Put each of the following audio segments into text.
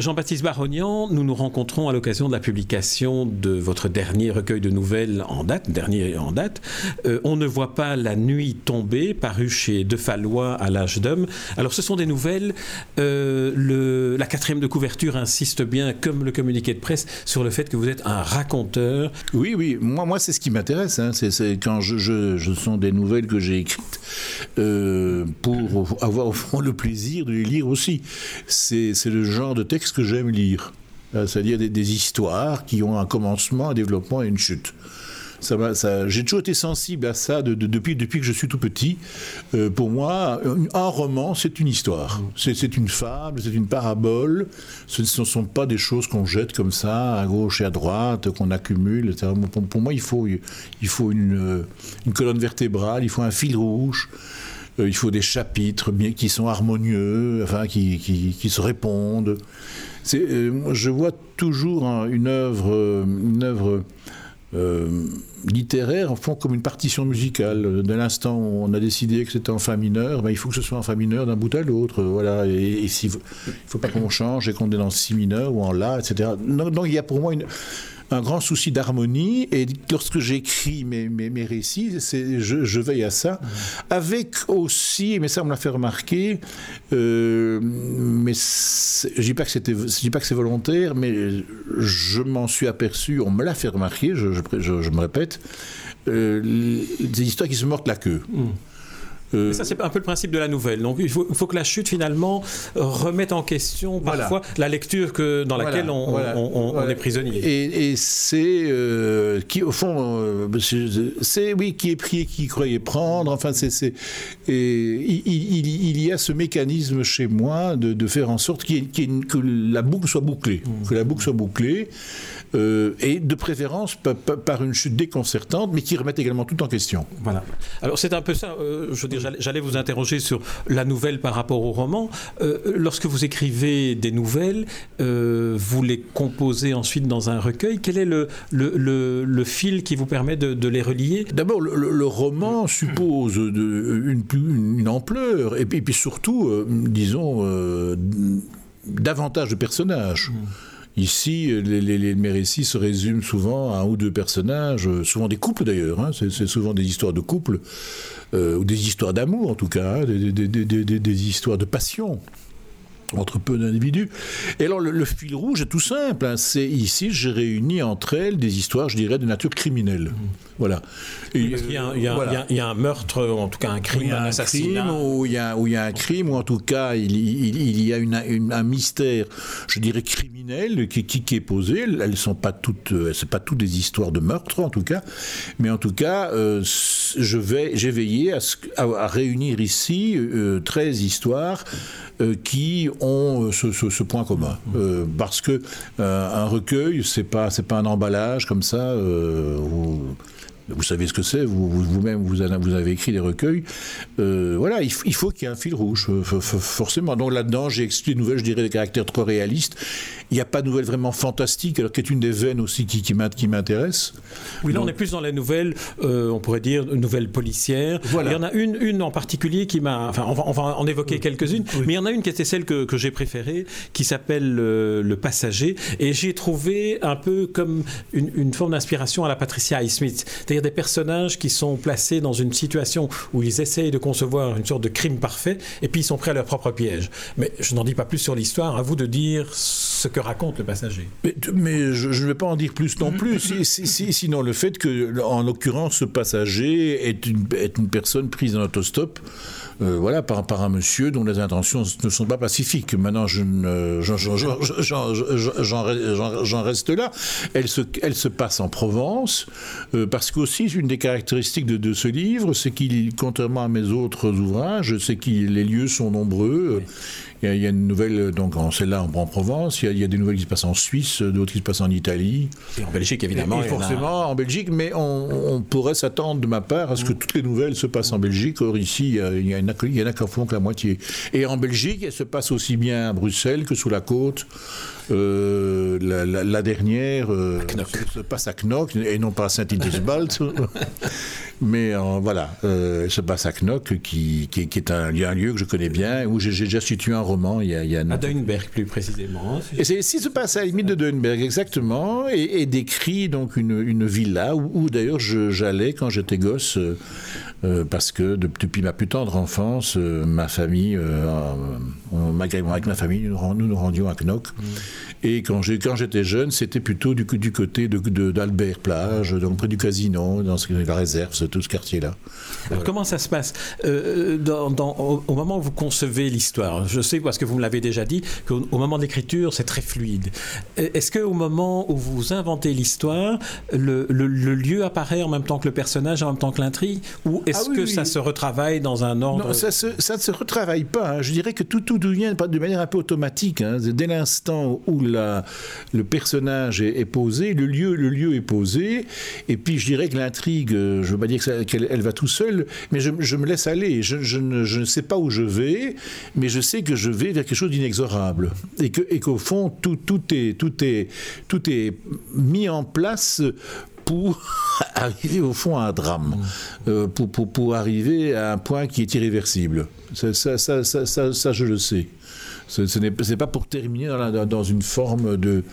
Jean-Baptiste Barognan, nous nous rencontrons à l'occasion de la publication de votre dernier recueil de nouvelles en date, dernier en date. Euh, on ne voit pas la nuit tomber, paru chez De Fallois à l'âge d'homme. Alors, ce sont des nouvelles. Euh, la quatrième de couverture insiste bien, comme le communiqué de presse, sur le fait que vous êtes un raconteur. Oui, oui. Moi, moi c'est ce qui m'intéresse. Hein. C'est quand je, je, je, sont des nouvelles que j'ai écrites euh, pour avoir au fond le plaisir de les lire aussi. C'est le genre de texte que j'aime lire. Euh, c'est-à-dire des, histoires qui ont un commencement, un développement et une chute. Ça, j'ai toujours été sensible à ça de, de, depuis, que je suis tout petit. Euh, pour moi, un, roman, c'est une histoire. C'est, une fable, c'est une parabole. Ce ne sont pas des choses qu'on jette comme ça, à gauche et à droite, qu'on accumule. Pour, moi, il faut, une, une colonne vertébrale, il faut un fil rouge il faut des chapitres qui sont harmonieux, enfin, qui, qui, qui se répondent. Euh, je vois toujours une œuvre, une œuvre euh, littéraire, fond, comme une partition musicale. Dès l'instant où on a décidé que c'était en fa mineur, ben, il faut que ce soit en fa mineur d'un bout à l'autre. Voilà. Et, si, il ne faut pas qu'on change et qu'on est dans si mineur ou en la, etc. Donc il y a pour moi une un grand souci d'harmonie. Et lorsque j'écris mes, mes, récits, je, veille à ça. Avec aussi, mais ça on me l'a fait remarquer, euh, mais je dis pas que c'était, dis pas que c'est volontaire, mais je m'en suis aperçu, on me l'a fait remarquer, je me répète, euh, des histoires qui se mordent la queue. Mmh. Euh... Ça, c'est un peu le principe de la nouvelle. Donc, il faut, il faut, que la chute, finalement, remette en question parfois voilà. la lecture que, dans laquelle voilà, on, voilà, on, on, est prisonnier. Et, et c'est, euh, qui, au fond, euh, c'est, oui, qui est pris et qui croyait prendre. Enfin, c'est. Et il, il, il, y a ce mécanisme chez moi de, de faire en sorte qu qu que la boucle soit bouclée. Mmh. Que la boucle soit bouclée. Euh, et de préférence par une chute déconcertante, mais qui remette également tout en question. Voilà. Alors c'est un peu ça. Euh, je veux dire, j'allais vous interroger sur la nouvelle par rapport au roman. Euh, lorsque vous écrivez des nouvelles, euh, vous les composez ensuite dans un recueil. Quel est le, le, le, le fil qui vous permet de, de les relier? D'abord, le, roman suppose de, une, une, ampleur, et puis, et puis surtout, disons, davantage de personnages. Mmh. Ici, les, les, les, récits se résument souvent à un ou deux personnages, souvent des couples d'ailleurs, hein, c'est souvent des histoires de couples, euh, ou des histoires d'amour en tout cas, hein, des, histoires de passion entre peu d'individus. Et alors le, le, fil rouge est tout simple. Hein, c'est ici j'ai réuni entre elles des histoires, je dirais, de nature criminelle. Mmh. Voilà. Il, y a, un meurtre, ou en tout cas un crime, il y a un, assassinat. Crime, où, il y a, où il y a un crime, ou en tout cas il, il y a une, une, un mystère, je dirais criminel, qui, qui, qui est posé. Elles sont pas toutes, c'est pas toutes des histoires de meurtre en tout cas, mais en tout cas, euh, je vais, j'ai veillé à, à, à, réunir ici euh, 13 histoires euh, qui ont ce, ce, ce point commun. Euh, parce que euh, un recueil, c'est pas c'est pas un emballage comme ça. Euh, où, vous savez ce que c'est, vous-même vous, vous, vous, avez écrit des recueils. Euh, voilà, il, il faut qu'il y ait un fil rouge, forcément. Donc là-dedans, j'ai expliqué des nouvelles, je dirais, des caractères trop réalistes. Il n'y a pas de nouvelles vraiment fantastiques, alors qui est une des veines aussi qui, qui m'intéresse. Oui, là, Donc, on est plus dans les nouvelles, euh, on pourrait dire, nouvelles policières. Voilà. Il y en a une, une en particulier qui m'a. Enfin, on va, on va en évoquer oui. quelques-unes, oui. mais il y en a une qui était celle que, que j'ai préférée, qui s'appelle euh, Le Passager. Et j'ai trouvé un peu comme une, une forme d'inspiration à la Patricia Highsmith. C'est-à-dire des personnages qui sont placés dans une situation où ils essayent de concevoir une sorte de crime parfait et puis ils sont prêts à leur propre piège. Mais je n'en dis pas plus sur l'histoire, à vous de dire ce que raconte le passager. Mais, je ne vais pas en dire plus non plus, si, si, si, sinon le fait que, en l'occurrence, ce passager est une, est une personne prise en autostop euh, voilà, par, un monsieur dont les intentions ne sont pas pacifiques. Maintenant, j'en reste là. Elle se, passe en Provence, euh, parce qu'aussi, une des caractéristiques de, ce livre, c'est qu'il, contrairement à mes autres ouvrages, c'est que les lieux sont nombreux. Il y, a, il y, a, une nouvelle, donc celle-là en, en, Provence, il y, a, il y, a, des nouvelles qui se passent en Suisse, d'autres qui se passent en Italie. Et en Belgique, évidemment. Et, et forcément, a... en Belgique, mais on, on pourrait s'attendre de ma part à ce que toutes les nouvelles se passent en Belgique. Or, ici, il y a une il y en a qui font que la moitié. Et en Belgique, elle se passe aussi bien à Bruxelles que sous la côte. Euh, la, dernière euh, se, passe à Knock et non pas à Saint-Hildesbald. Mais voilà, euh, elle se passe à Knock, qui, qui, est un, un, lieu que je connais bien, où j'ai déjà situé un roman. Il y a, il y a à Duinberg, plus précisément. Et c'est se passe à la limite de Duinberg, exactement, et, décrit donc une, une villa où, d'ailleurs j'allais quand j'étais gosse. parce que depuis ma plus tendre enfance, ma famille, avec ma famille, nous nous, rendions à Knock. Mm. Et quand j'étais jeune, c'était plutôt du, du côté d'Albert de, Plage, donc près du casino, dans la réserve, tout ce quartier-là. Alors comment ça se passe? Euh, dans, au, moment où vous concevez l'histoire Je sais, parce que vous me l'avez déjà dit, qu'au moment de l'écriture, c'est très fluide. Est-ce qu'au moment où vous inventez l'histoire, le, lieu apparaît en même temps que le personnage, en même temps que l'intrigue? Ou est-ce ah que ça se retravaille dans un ordre Non, ça, ne se retravaille pas. Hein. Je dirais que tout, tout de manière un peu automatique. Hein. Dès l'instant où le personnage est, posé, le lieu, le lieu est posé, et puis je dirais que l'intrigue, euh, je ne veux pas dire qu'elle elle va tout seul, mais je, me laisse aller. Je, ne, sais pas où je vais, mais je sais que je vais vers quelque chose d'inexorable, et que et qu'au fond tout, tout est tout est tout est mis en place pour arriver au fond à un drame, euh, pour, pour, pour, arriver à un point qui est irréversible. ça, ça, ça, ça je le sais. Ce, n'est pas pour terminer dans, une forme de,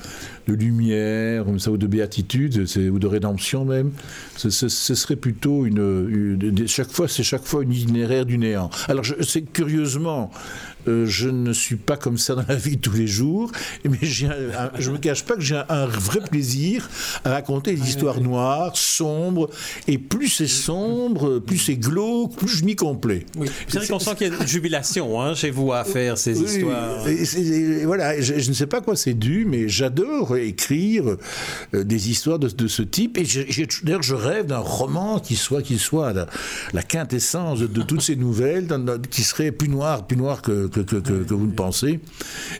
lumière ça, ou de béatitude ou de rédemption même. Ce, serait plutôt une, chaque fois, c'est chaque fois une itinéraire du néant. Alors, c'est curieusement, euh, je ne suis pas comme ça dans la vie de tous les jours, mais je ne me cache pas que j'ai un, vrai plaisir à raconter des histoires noires, sombres, et plus c'est sombre, plus c'est glauque, plus je m'y complais. C'est vrai qu'on sent qu'il y a une jubilation hein, chez vous à faire ces histoires. voilà, je, ne sais pas quoi c'est dû, mais j'adore écrire euh, des histoires de, ce type, et d'ailleurs je rêve d'un roman qui soit, qui soit la, quintessence de, toutes ces nouvelles, qui serait plus noir, plus noir que que, vous ne pensez.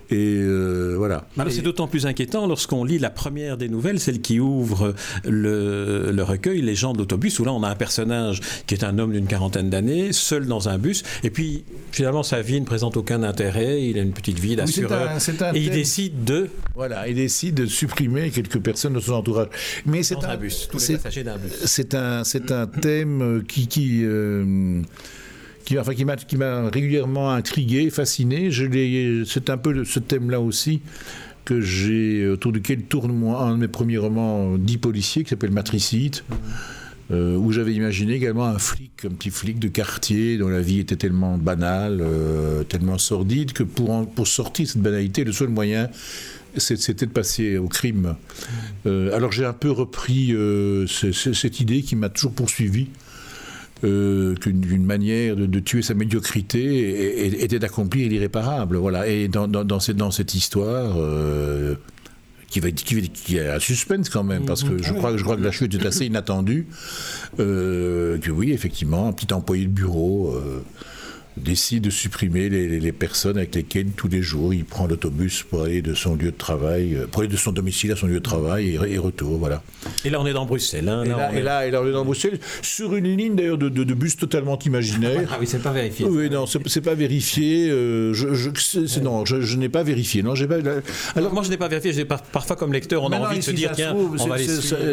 Et euh, voilà. c'est d'autant plus inquiétant lorsqu'on lit la première des nouvelles, celle qui ouvre le, le recueil Les gens d'autobus, où là on a un personnage qui est un homme d'une quarantaine d'années, seul dans un bus, et puis finalement sa vie ne présente aucun intérêt, il a une petite vie d'assureur, et il décide de... Voilà, il décide de supprimer quelques personnes de son entourage. Mais c'est un, bus, tous les passagers d'un bus. C'est un, c'est un thème qui... qui euh, qui, m'a régulièrement intrigué, fasciné. C'est un peu ce thème-là aussi que j'ai autour duquel tourne un de mes premiers romans dits policiers qui s'appelle Matricide. Euh, où j'avais imaginé également un flic, un petit flic de quartier dont la vie était tellement banale, euh, tellement sordide, que pour, pour sortir de cette banalité, le seul moyen, c'était de passer au crime. Euh, alors j'ai un peu repris cette idée qui m'a toujours poursuivi, euh, qu'une manière de, tuer sa médiocrité était d'accomplir l'irréparable. Voilà. Et dans, dans, cette, dans cette histoire. Euh, qui, va, qui, qui a un suspense quand même, parce que je, crois, je crois que la chute est assez inattendue. Euh, que oui, effectivement, un petit employé de bureau décide de supprimer les, personnes avec lesquelles tous les jours il prend l'autobus pour aller de son lieu de travail, euh, pour aller de son domicile à son lieu de travail et, retour, voilà. Et là on est dans Bruxelles. Hein, et, là, et, là, on est dans Bruxelles sur une ligne d'ailleurs de, bus totalement imaginaire. Ah oui, c'est pas vérifié. Oui, non, c'est pas vérifié. Euh, je, je non, je, n'ai pas vérifié. Non, j'ai pas. Alors moi je n'ai pas vérifié. parfois comme lecteur on a envie de se dire tiens, on va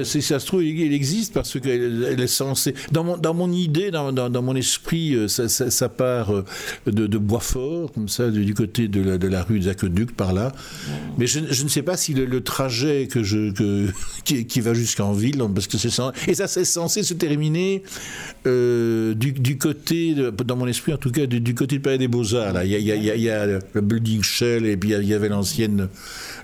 Si ça se trouve, il existe parce qu'elle est censée. Dans mon, dans mon idée, dans, dans, mon esprit, euh, ça, ça part euh, de, de Boisfort, comme ça, du côté de la, rue des Aqueducs, par là. Mais je, ne sais pas si le, trajet que je, que, qui, va jusqu'en ville, parce que c'est et ça c'est censé se terminer euh, du, du, côté, dans mon esprit en tout cas, du, côté du Palais des Beaux-Arts. Il y a, y, y a, le building Shell et puis il y avait l'ancienne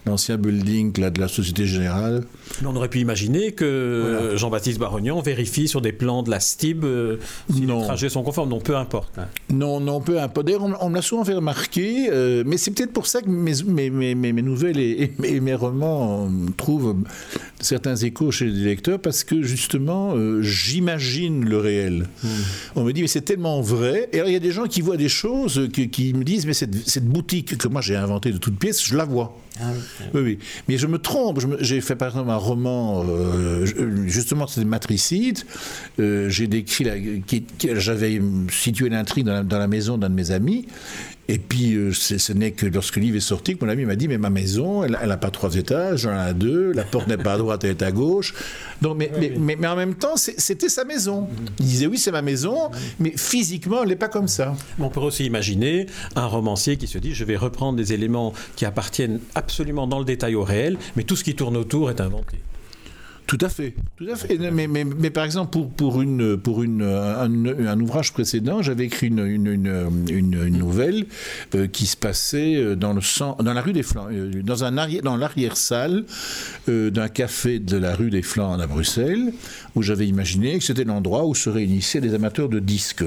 l'ancien building là, de la Société Générale. On aurait pu imaginer que Jean-Baptiste Barognon vérifie sur des plans de la STIB euh, si les trajets sont conformes. Non, peu importe. Hein. Non, non, peu importe. D'ailleurs, on, me l'a souvent fait remarquer, euh, mais c'est peut-être pour ça que mes, mes, mes, mes nouvelles et, mes, romans trouvent certains échos chez les lecteurs, parce que justement, euh, j'imagine le réel. Hmm. On me dit, mais c'est tellement vrai. Et alors, il y a des gens qui voient des choses, qui, qui me disent, mais cette, cette boutique que moi j'ai inventée de toutes pièces, je la vois. Ah oui, oui. Mais je me trompe. J'ai fait par exemple un roman, euh, justement, c'est Matricide. Euh, j'ai décrit, j'avais situé l'intrigue dans, la maison d'un de mes amis. Et puis, euh, ce n'est que lorsque le livre est sorti que mon ami m'a dit Mais ma maison, elle n'a pas trois étages, j'en ai deux, la porte n'est pas à droite, elle est à gauche. Donc, mais, mais, mais, en même temps, c'était sa maison. Il disait Oui, c'est ma maison, mais physiquement, elle n'est pas comme ça. On peut aussi imaginer un romancier qui se dit Je vais reprendre des éléments qui appartiennent absolument dans le détail au réel, mais tout ce qui tourne autour est inventé. Tout à fait, tout à fait. Mais, par exemple, pour, pour, une, pour une, un, ouvrage précédent, j'avais écrit une, une, une, nouvelle euh, qui se passait euh, dans, le dans la rue des Flandres, euh, dans, dans l'arrière-salle d'un café de la rue des Flandres à Bruxelles, où j'avais imaginé que c'était l'endroit où se réunissaient des amateurs de disques.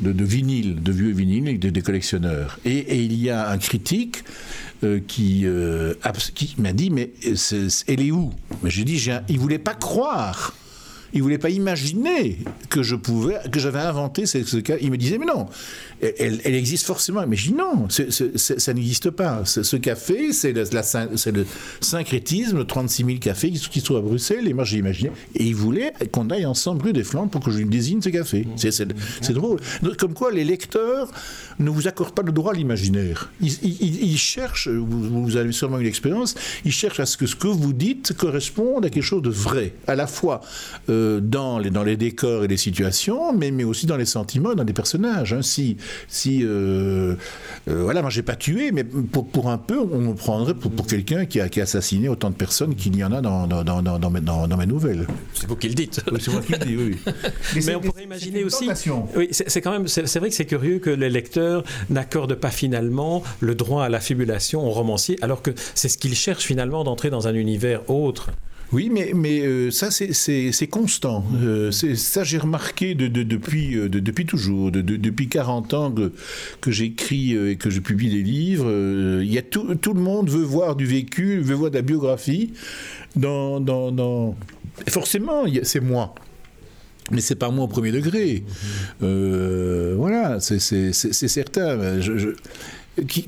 De, de vinyle, de vieux vinyles et des collectionneurs. Et, il y a un critique euh, euh, qui, m'a dit Mais elle est où? J'ai dit Il voulait pas croire il voulait pas imaginer que je pouvais, que j'avais inventé ce, ce, cas. Il me disait, mais non, elle, existe forcément. Mais je dis non, ça n'existe pas. Ce, café, c'est le, le syncrétisme, 36 000 cafés qui, qui se trouvent à Bruxelles. Et moi, j'ai imaginé. Et il voulait qu'on aille ensemble rue des Flandres pour que je lui désigne ce café. C'est drôle. Comme quoi, les lecteurs ne vous accordent pas le droit à l'imaginaire. Ils, cherchent, vous, avez sûrement une expérience, ils cherchent à ce que ce que vous dites corresponde à quelque chose de vrai, à la fois euh, dans, les, dans les décors et les situations, mais, mais aussi dans les sentiments, dans les personnages. Hein. Si, si euh, euh, voilà, moi j'ai pas tué, mais pour, pour, un peu, on me prendrait pour, pour quelqu'un qui a, qui a, assassiné autant de personnes qu'il y en a dans, dans, dans, dans, mes, dans mes nouvelles. C'est vous qui le dites. c'est moi qui le dis, oui. Mais, on pourrait imaginer aussi. Oui, c'est quand même, c'est vrai que c'est curieux que les lecteurs n'accordent pas finalement le droit à la fibulation au romancier, alors que c'est ce qu'ils cherchent finalement d'entrer dans un univers autre. Oui, mais, mais euh, ça, c'est constant. Euh, ça, j'ai remarqué de, depuis, euh, depuis toujours. depuis 40 ans que, que j'écris et que je publie des livres, il y a tout, tout, le monde veut voir du vécu, veut voir de la biographie. Dans, dans, dans... Forcément, c'est moi. Mais c'est pas moi au premier degré. voilà, c'est certain. je,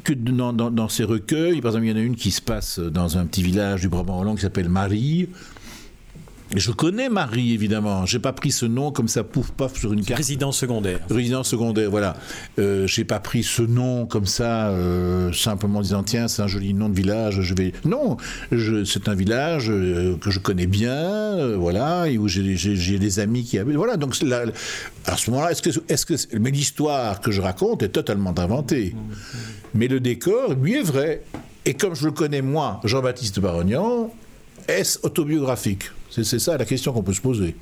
que dans, dans, ces recueils, par exemple, il y en a une qui se passe dans un petit village du Brabant Wallon qui s'appelle Marie. Je connais Marie, évidemment. J'ai pas pris ce nom comme ça, pouf, paf, sur une carte. Résidence secondaire. Résidence secondaire, voilà. Euh, J'ai pas pris ce nom comme ça, euh, simplement en disant, tiens, c'est un joli nom de village, je vais... Non, c'est un village euh, que je connais bien, euh, voilà, et où j'ai des amis qui habitent. Voilà, donc là, à ce moment-là, est-ce que... Est -ce que mais l'histoire que je raconte est totalement inventée. Mais le décor, lui, est vrai. Et comme je le connais, moi, Jean-Baptiste Barognan, est-ce autobiographique? C'est ça la question qu'on peut se poser.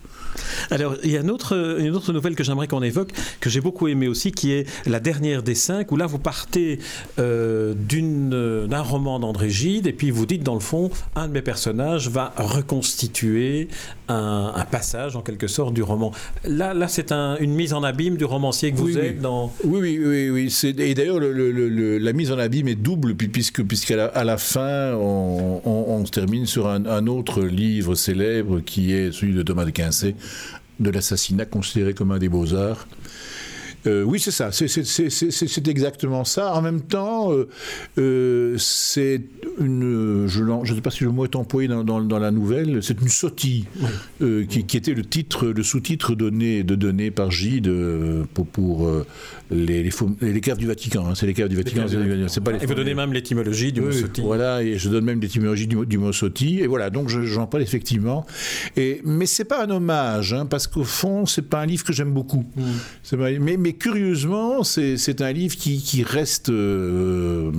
Alors, il y a une autre, une autre nouvelle que j'aimerais qu'on évoque, que j'ai beaucoup aimé aussi, qui est la dernière des cinq, où là, vous partez euh, d'un roman d'André Gide, et puis vous dites, dans le fond, un de mes personnages va reconstituer un, passage, en quelque sorte, du roman. Là, là c'est une mise en abîme du romancier que vous êtes dans... Oui, oui, oui. oui. Et d'ailleurs, la mise en abîme est double, puisque, puisqu'à la, à la fin, on, se termine sur un, un autre livre célèbre qui est celui de Thomas de Quincey, de l'assassinat considéré comme un des beaux-arts. Euh, oui, c'est ça, c'est exactement ça. En même temps, euh, euh, c'est une, je ne sais pas si le mot est employé dans, la nouvelle, c'est une sottille qui, était le titre, le sous-titre donné, de donné par Gide pour, pour les, les, caves du Vatican. Hein, c'est les caves du Vatican. Pas et vous donnez même l'étymologie du mot sottille. Voilà, et je donne même l'étymologie du, mot sottille. Et voilà, donc j'en parle effectivement. Et, mais c'est pas un hommage, hein, parce qu'au fond, c'est pas un livre que j'aime beaucoup. Mm. mais, mais curieusement, c'est un livre qui, qui reste, euh,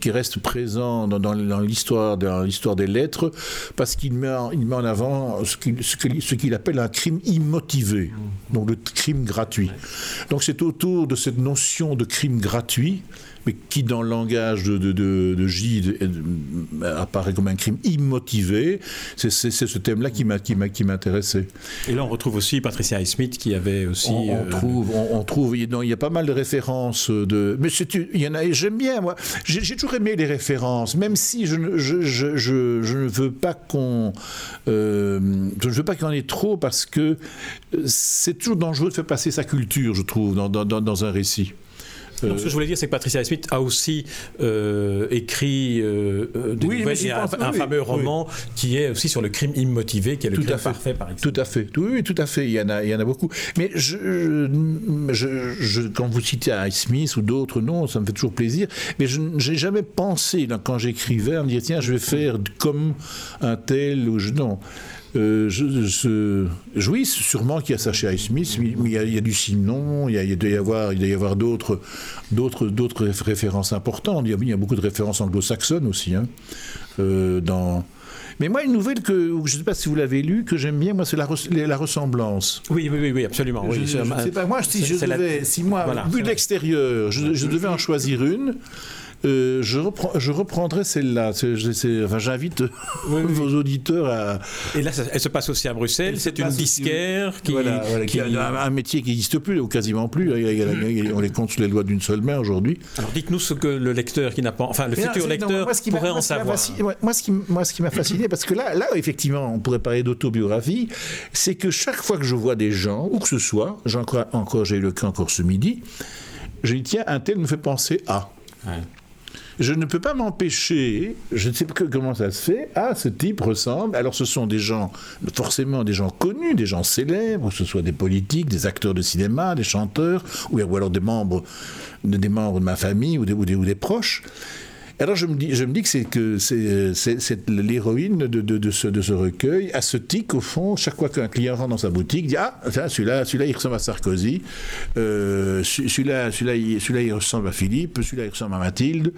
qui reste présent dans, dans, l'histoire des lettres, parce qu'il met, en, il met en avant ce qu'il appelle un crime immotivé, donc le crime gratuit. Donc c'est autour de cette notion de crime gratuit mais qui dans le langage de, de, de, Gide euh, apparaît comme un crime immotivé. C'est ce thème-là qui m'intéressait. Et là, on retrouve aussi Patricia Highsmith qui avait aussi. On, euh, trouve, on, trouve, il y a pas mal de références de. Mais il y en a, j'aime bien moi. J'ai toujours aimé les références, même si je, je, je, je ne veux pas qu'on, euh, je ne veux pas qu'il y en ait trop parce que c'est toujours dangereux de faire passer sa culture, je trouve, dans, dans, dans un récit. Ce que je voulais dire, c'est que Patricia Smith a aussi écrit des nouvelles, un, fameux roman qui est aussi sur le crime immotivé, qui est le crime parfait, par exemple. Tout à fait. Oui, tout à fait. Il y en a, il y en a beaucoup. Mais je, je, quand vous citez Ice Smith ou d'autres noms, ça me fait toujours plaisir. Mais je n'ai jamais pensé, quand j'écrivais, à me dire tiens, je vais faire comme un tel ou je non. Euh, je, oui, sûrement qu'il y a ça chez Smith, mais il y a, du Simon, il, y a, il doit y avoir, il doit y avoir d'autres, d'autres, d'autres références importantes. Il y a, il y a beaucoup de références anglo-saxonnes aussi. Hein, euh, dans, mais moi, une nouvelle que je ne sais pas si vous l'avez lue, que j'aime bien, moi, c'est la, la, ressemblance. Oui, oui, oui, absolument. Je, sais pas, moi, si je devais, si moi, voilà, vu de l'extérieur, je, devais en choisir une. Euh, je, reprends, je reprendrai celle-là. Enfin, J'invite vos auditeurs à. Et là, elle se passe aussi à Bruxelles. C'est une disquaire qui, voilà, qui, a un, métier qui n'existe plus, ou quasiment plus. On les compte sur les doigts d'une seule main aujourd'hui. Alors, dites-nous ce que le lecteur qui n'a pas, enfin, le futur lecteur pourrait en savoir. moi, ce qui, moi, ce qui m'a fasciné, parce que là, là, effectivement, on pourrait parler d'autobiographie, c'est que chaque fois que je vois des gens, où que ce soit, j'en crois encore, j'ai eu le cas encore ce midi, je dis tiens, un tel me fait penser à je ne peux pas m'empêcher, je ne sais pas comment ça se fait, ah, ce type ressemble. Alors ce sont des gens, forcément des gens connus, des gens célèbres, que ce soit des politiques, des acteurs de cinéma, des chanteurs, ou, alors des membres, des membres de ma famille ou des, ou des proches. Alors je me dis, je me dis que c'est que c'est l'héroïne de, de, de, ce, de ce recueil à ce tic au fond. Chaque fois qu'un client rentre dans sa boutique dit ah celui-là celui-là il ressemble à Sarkozy. Euh, celui-là celui-là il, celui-là il ressemble à Philippe. Celui-là il ressemble à Mathilde.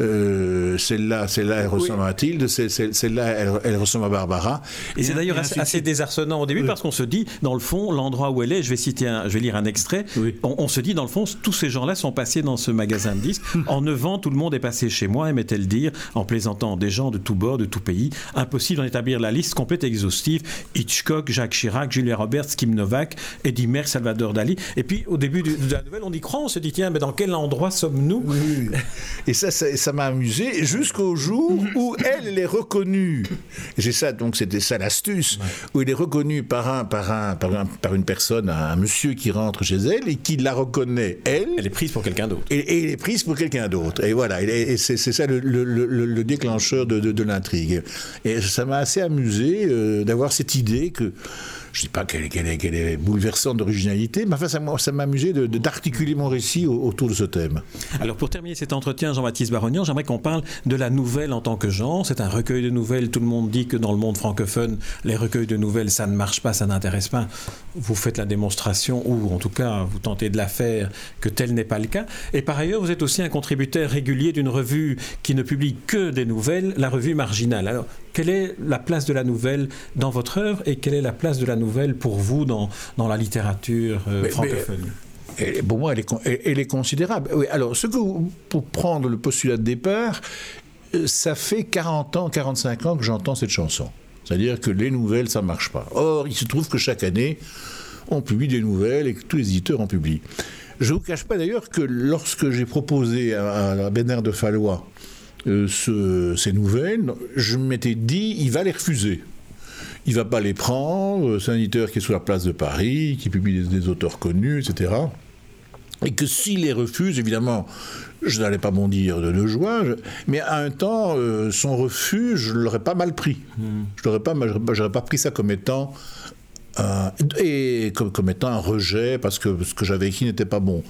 Euh, celle-là celle-là elle ressemble à Mathilde. Celle-là elle, elle, ressemble à Barbara. Et, c'est d'ailleurs assez, désarçonnant au début parce qu'on se dit dans le fond l'endroit où elle est je vais citer un, je vais lire un extrait on, se dit dans le fond tous ces gens-là sont passés dans ce magasin de disques en 9 ans tout le monde est passé chez moi aimait-elle dire, en plaisantant des gens de tous bords, de tout pays. Impossible d'en établir la liste complète et exhaustive. Hitchcock, Jacques Chirac, Julia Roberts, Kim Novak, Eddie Merckx, Salvador Dali. Et puis, au début de la nouvelle, on y croit, on se dit, tiens, mais dans quel endroit sommes-nous Et ça, ça m'a amusé jusqu'au jour où elle, elle est reconnue. J'ai ça, donc c'était ça l'astuce, où il est reconnu par un, par un, par une personne, un monsieur qui rentre chez elle et qui la reconnaît, elle. Elle est prise pour quelqu'un d'autre. Et, et, elle est prise pour quelqu'un d'autre. Et voilà, et, c'est c'est ça le, déclencheur de, l'intrigue. Et ça m'a assez amusé euh, d'avoir cette idée que je ne dis pas qu'elle est, bouleversante d'originalité, mais ça m'a amusé d'articuler mon récit autour de ce thème. Alors, pour terminer cet entretien, Jean-Baptiste Barognan, j'aimerais qu'on parle de la nouvelle en tant que genre. C'est un recueil de nouvelles. Tout le monde dit que dans le monde francophone, les recueils de nouvelles, ça ne marche pas, ça n'intéresse pas. Vous faites la démonstration, ou en tout cas, vous tentez de la faire, que tel n'est pas le cas. Et par ailleurs, vous êtes aussi un contributeur régulier d'une revue qui ne publie que des nouvelles, la revue Marginale. Quelle est la place de la nouvelle dans votre œuvre et quelle est la place de la nouvelle pour vous dans, dans la littérature euh, francophone pour moi, elle est, elle est considérable. Oui, alors, ce que pour prendre le postulat de départ, euh, ça fait 40 ans, 45 ans que j'entends cette chanson. C'est-à-dire que les nouvelles, ça ne marche pas. Or, il se trouve que chaque année, on publie des nouvelles et que tous les éditeurs en publient. Je ne vous cache pas d'ailleurs que lorsque j'ai proposé à, à Bernard de Fallois euh, ces nouvelles, je m'étais dit, il va les refuser. Il va pas les prendre, c'est un éditeur qui est sous la place de Paris, qui publie des, auteurs connus, etc. Et que s'il les refuse, évidemment, je n'allais pas bondir de, de joie, mais à un temps, euh, son refus, je l'aurais pas mal pris. Je n'aurais pas, j'aurais pas pris ça comme étant et comme, étant un rejet parce que ce que j'avais écrit n'était pas bon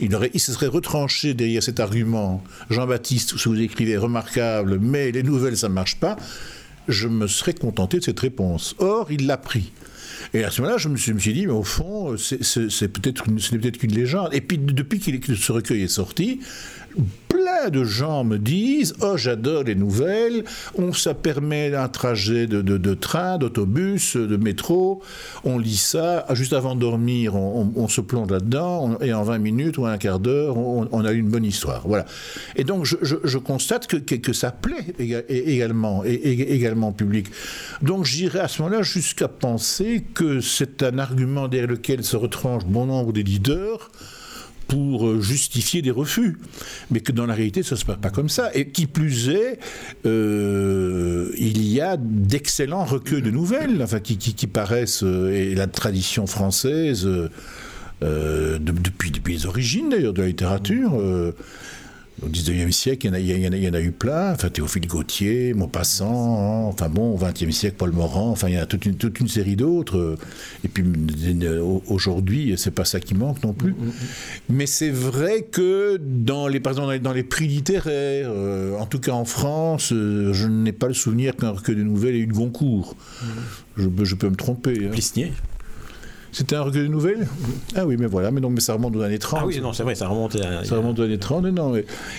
il, se serait retranché derrière cet argument, Jean-Baptiste, si vous écrivez remarquable, mais les nouvelles, ça ne marche pas, je me serais contenté de cette réponse. Or, il l'a pris. Et à ce moment-là, je me suis, dit, mais au fond, c'est peut-être peut qu'une légende. Et puis, depuis que ce recueil est sorti, de gens me disent Oh, j'adore les nouvelles. On, ça permet un trajet de, train, d'autobus, de métro. On lit ça. Juste avant de dormir, on, se plonge là-dedans. Et en 20 minutes ou un quart d'heure, on, a une bonne histoire. Voilà. Et donc, je, constate que, que, ça plaît également, et, également public. Donc, j'irai à ce moment-là jusqu'à penser que c'est un argument derrière lequel se retranche bon nombre d'éditeurs pour euh, justifier des refus. Mais que dans la réalité, ça ne se passe pas comme ça. Et qui plus est, euh, il y a d'excellents recueils de nouvelles enfin, qui, paraissent, euh, et la tradition française depuis, depuis les origines d'ailleurs de la littérature. Au 19e siècle, il y, en a, en eu plein. Enfin, Théophile Gautier, Maupassant, enfin bon, au 20e siècle, Paul Morand, enfin, il y a toute une, série d'autres. Et puis, aujourd'hui, c'est pas ça qui manque non plus. Mais c'est vrai que, dans les, par exemple, dans les prix littéraires, euh, en tout cas en France, euh, je n'ai pas le souvenir qu'un recueil de nouvelles ait eu de Goncourt. Je, peux me tromper. Hein. C'était un recueil de nouvelles? Ah oui, mais voilà, mais non, mais ça remonte aux années 30. Ah oui, non, c'est vrai, ça remonte à... Ça remonte aux années 30, non.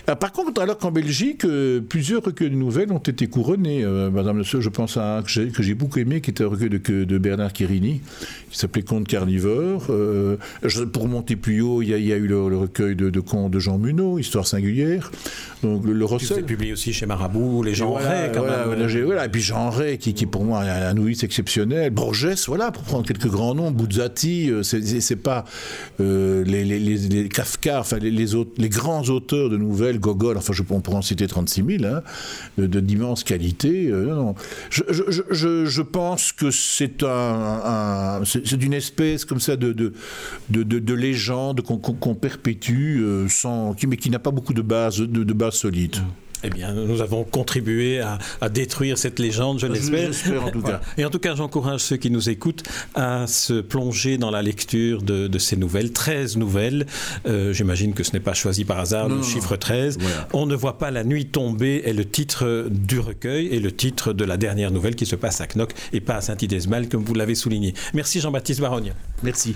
Ah, par contre, alors qu'en Belgique, euh, plusieurs recueils de nouvelles ont été couronnés. Euh, Madame je pense à un que j'ai beaucoup aimé, qui était un recueil de, de Bernard Quirini, qui s'appelait Conte carnivore. Euh, pour monter plus haut, il y, a, eu le, recueil de, de contes de Jean Munot, Histoire singulière. Donc le, le publié aussi chez Marabout, les Jean Ray, quand même. Voilà, et puis Jean Ray, qui, qui pour moi un, un novice exceptionnel. Borges, voilà, pour prendre quelques grands noms. Buzzati, euh, c'est pas euh, les, Kafka, enfin les, autres, les grands auteurs de nouvelles, Gogol, enfin je, on en citer 36 000, hein, de, d'immense qualité. Euh, Je, pense que c'est un, c'est, une espèce comme ça de, de, de, de légende qu'on, perpétue, sans, mais qui n'a pas beaucoup de base, de, de base solide. Eh bien, nous avons contribué à, détruire cette légende, je l'espère. en tout cas. Et en tout cas, j'encourage ceux qui nous écoutent à se plonger dans la lecture de, ces nouvelles. 13 nouvelles. Euh, j'imagine que ce n'est pas choisi par hasard, le chiffre 13. On ne voit pas la nuit tomber est le titre du recueil et le titre de la dernière nouvelle qui se passe à Knock et pas à Saint-Idesmal, comme vous l'avez souligné. Merci Jean-Baptiste Barogne. Merci.